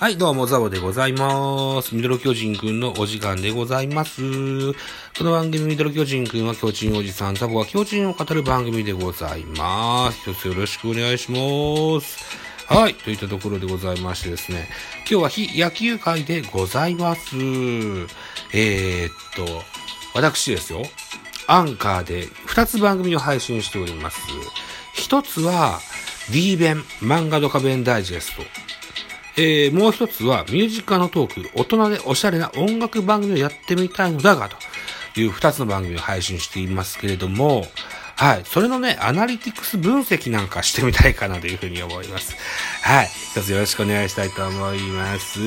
はい、どうも、ザボでございます。ミドル巨人くんのお時間でございます。この番組、ミドル巨人くんは巨人おじさん、ザボは巨人を語る番組でございます。一つよろしくお願いします。はい、といったところでございましてですね、今日は非野球会でございます。えー、っと、私ですよ、アンカーで2つ番組を配信しております。一つは、D 弁漫画ドカ弁ダイジェスト。えー、もう一つはミュージカルのトーク、大人でおしゃれな音楽番組をやってみたいのだが、という二つの番組を配信していますけれども、はい。それのね、アナリティクス分析なんかしてみたいかなというふうに思います。はい。一つよろしくお願いしたいと思います。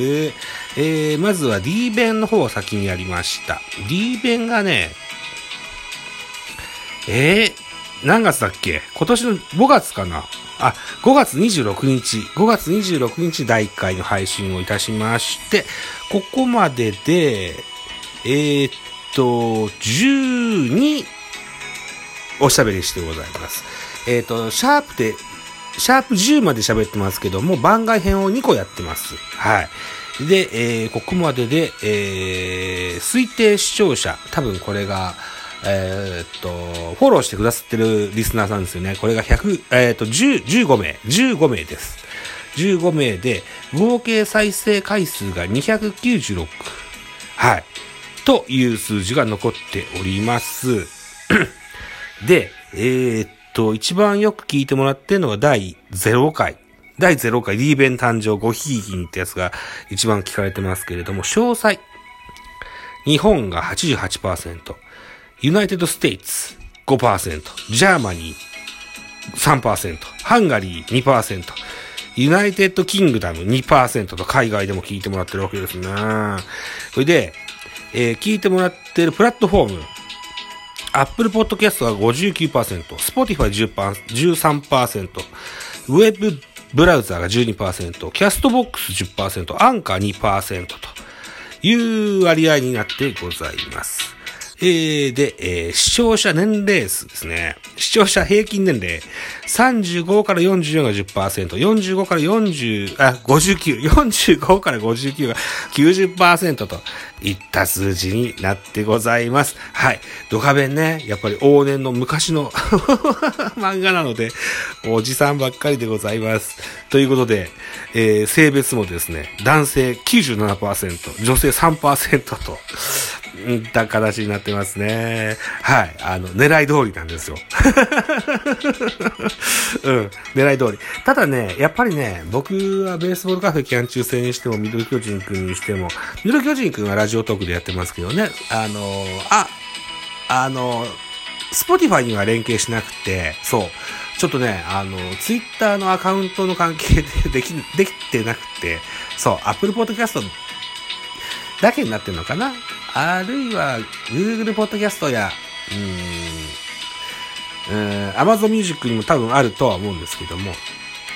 えー、まずは D 弁の方を先にやりました。D 弁がね、えー、何月だっけ？今年の5月かな？あ、5月26日、5月26日第1回の配信をいたしまして、ここまでで、えー、っと、12おしゃべりしてございます。えー、っと、シャープで、シャープ10まで喋ってますけども、番外編を2個やってます。はい。で、えー、ここまでで、えー、推定視聴者、多分これが、えーっと、フォローしてくださってるリスナーさんですよね。これが100、えーっと、10、15名、15名です。15名で、合計再生回数が296。はい。という数字が残っております。で、えーっと、一番よく聞いてもらってるのが第0回。第0回 D 弁誕生ごひいきんってやつが一番聞かれてますけれども、詳細。日本が88%。 United States 5%、 Germany 3%、ハンガリー2%、 United Kingdom 2%と海外でも聞いてもらってるわけですね。それで、えー聞いてもらってるプラットフォーム、Apple Podcast が59%、Spotify13%、ウェブブラウザーが12%、キャストボックス10%、アンカー2%という割合になってございます。えー、で、えー視聴者年齢数ですね。視聴者平均年齢。35から44が10%、45から40、あ、59、45から59が90%といった数字になってございます。はい。ドカベンね、やっぱり往年の昔の 漫画なので、おじさんばっかりでございます。ということで、えー性別もですね、男性97%、女性3%と、った形になってますね。はい。あの、狙い通りなんですよ。うん。狙い通り。ただね、やっぱりね、僕はベースボールカフェキャン中戦にしても、ミドル巨人くんにしても、ミドル巨人くんは Radiotalk でやってますけどね、あの、あ、あの、 Spotify には連携しなくて、そう。ちょっとね、あの、ツイッターのアカウントの関係ででき、できてなくて、そう、アップルポッドキャストだけになってるのかな？あるいは、Google ポッドキャストや、うーん、Amazon Music にも多分あるとは思うんですけども、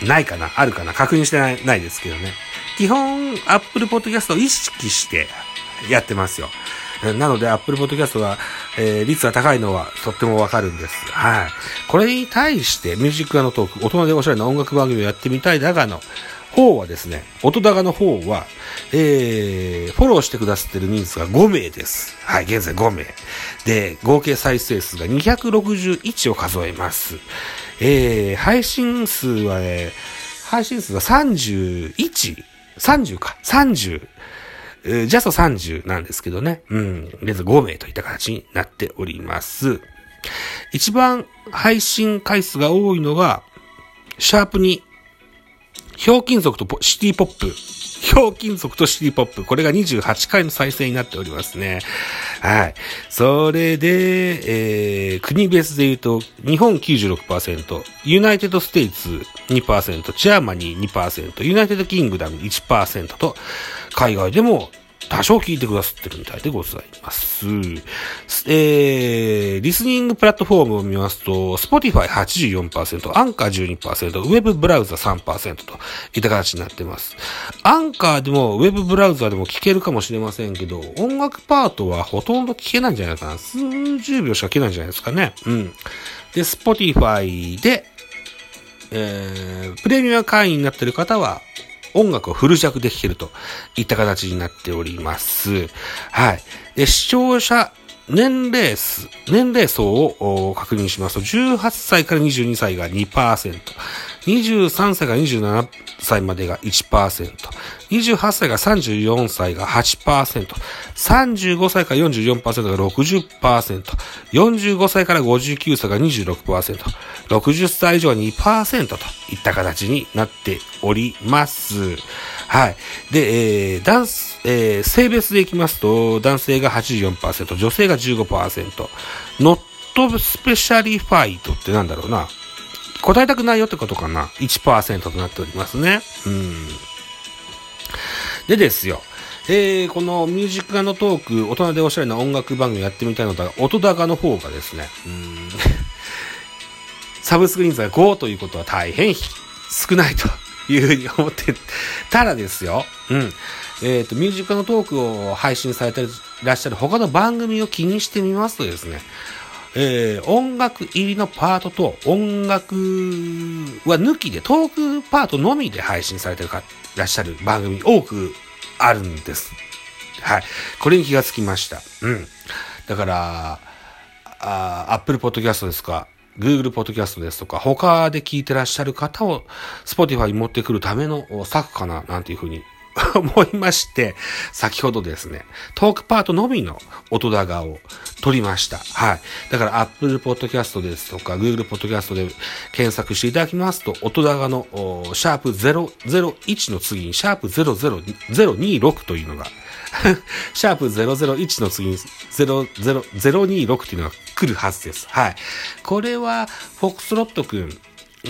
ないかなあるかな確認してない、ないですけどね。基本、Apple Podcast を意識してやってますよ。なので、Apple Podcast が、えー率が高いのはとってもわかるんです。はい。これに対して、ミュージックアのトーク、大人でおしゃれな音楽番組をやってみたいだがの方はですね、音高の方は、えー、フォローしてくださってる人数が5名です。はい、現在5名。で、合計再生数が261を数えます。えー、配信数はね、配信数が31、30か、30、えージャスト30なんですけどね。うん。現在5名といった形になっております。一番配信回数が多いのが、シャープに、ひょうきん族とシティポップ。ひょうきん族とシティポップ。これが28回の再生になっておりますね。はい。それで、えー、国別で言うと、日本96%、 United States 2%、 Germany 2%、 United Kingdom 1%と、海外でも多少聞いてくださってるみたいでございます。えー、リスニングプラットフォームを見ますと、Spotify 84%、アンカー12%、ウェブブラウザ3%といった形になってます。アンカーでも、ウェブブラウザでも聞けるかもしれませんけど、音楽パートはほとんど聞けないんじゃないかな。数十秒しか聞けないんじゃないですかね。うん。で、Spotify で、えー、プレミア会員になってる方は、音楽をフル尺で弾けるといった形になっております。はい。で、視聴者年齢数、年齢層を確認しますと、18歳から22歳が2%、23歳から27歳までが1%、28歳から34歳が8%、35歳から44%が60%、45歳から59歳が26%、60歳以上は2%といった形になっております。はい。で、えー、ダンス、えー、性別でいきますと、男性が84%、女性が15%、ノットスペシャリファイトってなんだろうな。答えたくないよってことかな。1%となっておりますね。うん。でですよ。えー、このミュージックガのトーク、大人でおしゃれな音楽番組やってみたいのだが、音高の方がですね、うん、サブスクリーン数が5ということは大変少ないというふうに思ってたらですよ。うん。えっ、ー、と、ミュージックのトークを配信されていらっしゃる他の番組を気にしてみますとですね、えー、音楽入りのパートと音楽は抜きでトークパートのみで配信されていらっしゃる番組多くあるんです。はい。これに気がつきました。うん。だから、あ Apple Podcast ですか、Google Podcast ですとか、他で聞いてらっしゃる方を Spotify に持ってくるための策かな、なんていうふうに思いまして、先ほどですね、トークパートのみの音高を取りました。はい。だから Apple Podcast ですとか Google Podcast で検索していただきますと、音高のシャープ001の次にシャープ00026というのがシャープ001の次に00026っていうのが来るはずです。はい。これは、フォックスロット君、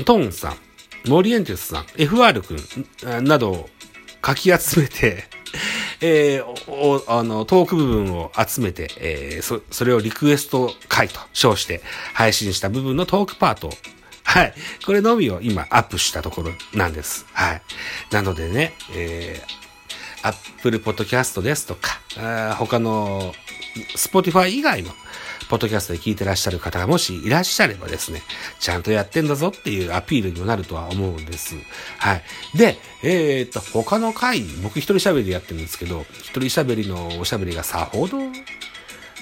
トーンさん、モリエンテスさん、FR 君などかき集めて、えー、あの、トーク部分を集めて、えー、そ、それをリクエスト回と称して配信した部分のトークパートはい。これのみを今アップしたところなんです。はい。なのでね、えー、Apple Podcast ですとか、あ他の Spotify 以外のポッドキャストで聞いてらっしゃる方がもしいらっしゃればですね、ちゃんとやってんだぞっていうアピールにもなるとは思うんです。はい。で、えー、っと、他の回、僕一人喋りでやってるんですけど、一人喋りのおしゃべりがさほど、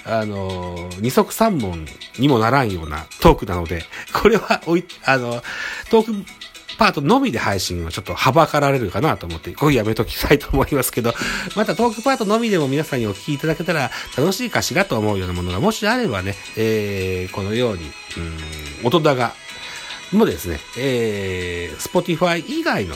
あの、二足三本にもならんようなトークなので、これはおい、あの、トークパートのみで配信はちょっとはばかられるかなと思って、こうやめときたいと思いますけど、またトークパートのみでも皆さんにお聞きいただけたら楽しいかしらと思うようなものがもしあればね、えー、このように、うん、音高もですね、えー、Spotify 以外の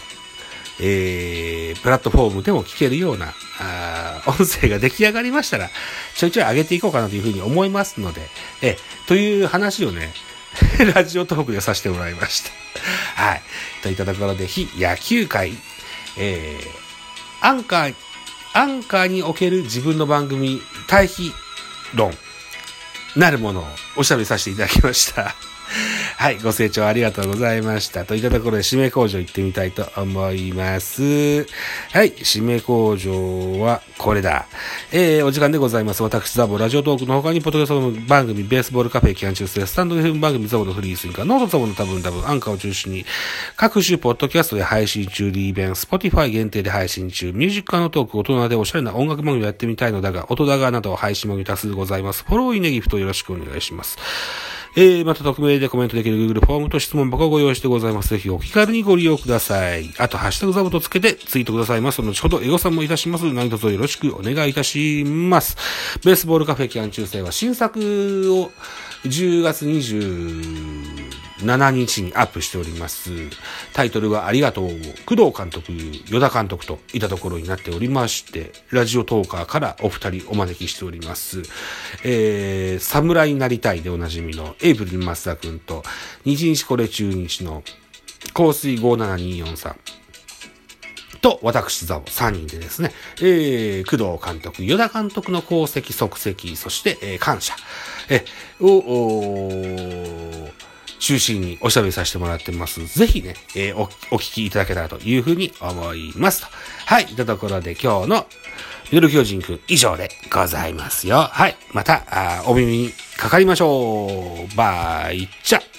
えー、プラットフォームでも聞けるような、あ音声が出来上がりましたら、ちょいちょい上げていこうかなというふうに思いますので、え、という話をね、ラジオトークでさせてもらいました。はい。といったところで、非野球界、えー、アンカー、アンカーにおける自分の番組、対比論、なるものをおしゃべりさせていただきました。はい、ご清聴ありがとうございました。といったところで、締め工場行ってみたいと思います。はい、締め工場はこれだ。えー、お時間でございます。私、ザボ、ラジオトークの他に、ポトキャスト番組、ベースボールカフェ期間中世、ススタンド FM 番組、ザボのフリースインカー、ノートザボの多分多分、アンカーを中心に、各種ポッドキャストで配信中、リーベン、スポティファイ限定で配信中、ミュージックのトーク、大人でおしゃれな音楽番組をやってみたいのだが、音高など配信番組多数ございます。フォローイネギフトよろしくお願いします。えー、また匿名でコメントできる Google フォームと質問箱をご用意してございます。ぜひお気軽にご利用ください。あと、ハッシュタグザボとつけてツイートくださいます。後ほどエゴさんもいたします。何卒よろしくお願いいたします。ベースボールカフェ期間中世は新作を10月20 7日にアップしております。タイトルはありがとう。工藤監督、与田監督といたところになっておりまして、ラジオトーカーからお二人お招きしております。えー、侍になりたいでおなじみのエイプリル松田くんと、日日これ中日の香水5724さん。と、私、ザボ、3人でですね、えー、工藤監督、与田監督の功績、足跡、そして、えー、感謝、え、を、中心におしゃべりさせてもらってます。ぜひね、えー、お、お聞きいただけたらというふうに思います。はい。というところで今日のミドル巨人くん以上でございますよ。はい。また、あお耳にかかりましょう。バイチャ